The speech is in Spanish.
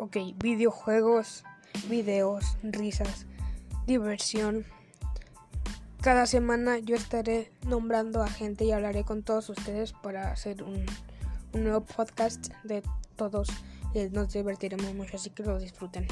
Ok, videojuegos, videos, risas, diversión. Cada semana yo estaré nombrando a gente y hablaré con todos ustedes para hacer un, un nuevo podcast de todos. Eh, nos divertiremos mucho, así que lo disfruten.